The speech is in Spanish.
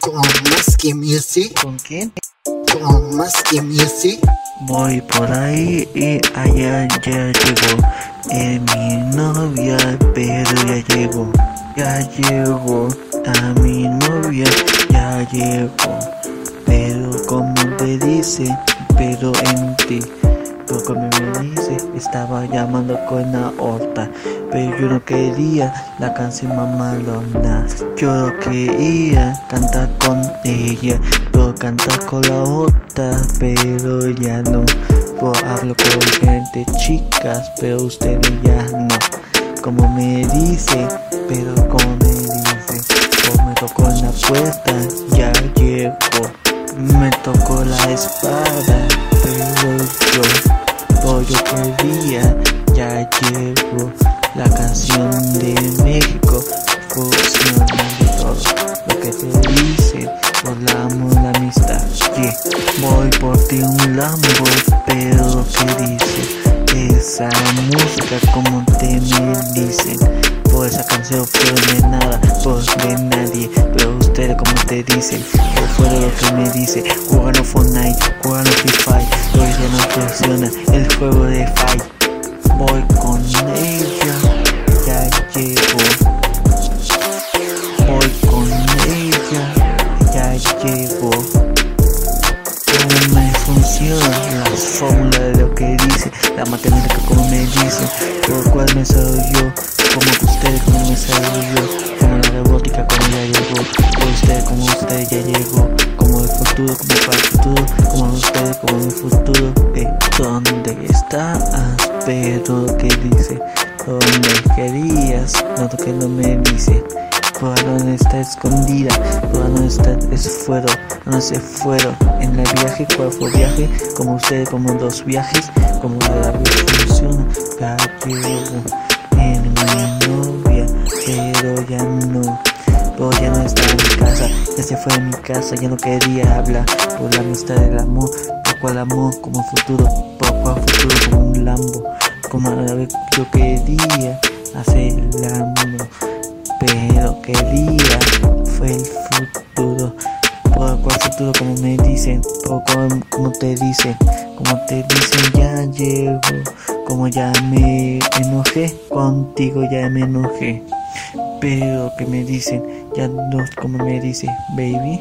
Con Musky Music. ¿Con quién? Con Musky Music. Voy por ahí y allá ya llegó eh, mi novia, pero ya llegó, ya llegó a mi novia, ya llegó, pero como te dice, pero en ti. Como me dice, estaba llamando con la horta, pero yo no quería la canción mamalona. Yo quería cantar con ella, pero cantar con la horta, pero ya no. Pues hablo con gente chicas, pero ustedes ya no. Como me dice, pero como me dice, pues me tocó en la puerta, ya llegó. Me tocó la espada, yo yo quería, ya llegó la canción de México, fusionando todo lo que te dice por la amistad. voy por ti un lambo, pero ¿qué dice? Esa música como te me dicen, por esa canción fue de nada, por de nadie, pero ustedes como te dicen, Fortnite, jugando FIFA, hoy ya no funciona el juego de Fight. Voy con ella, ya llegó. Voy con ella, ya llegó. ¿Cómo me funciona la fórmula de lo que dice? La matemática como me dice, por cuál me salgo yo, como usted, como me salgo yo, como la robótica como ya llegó, por usted, como usted ya llegó, como como para el futuro, como usted, como mi futuro, eh, ¿dónde estás? Pero que dice, ¿dónde querías? No que no me dice. Por dónde está escondida, por dónde está es fuero, no se fueron en el viaje, cuál fue viaje, como ustedes, como dos viajes, como la vida funciona, ya llevo se fue de mi casa, ya no quería hablar por la amistad del amor, por cual amor como futuro, por cual futuro como un lambo, como la vez yo quería hacer el amor pero quería fue el futuro. Por cual futuro como me dicen, cual, como te dicen, como te dicen ya llego, como ya me enojé, contigo ya me enojé. Pero que me dicen, ya no como me dice, baby.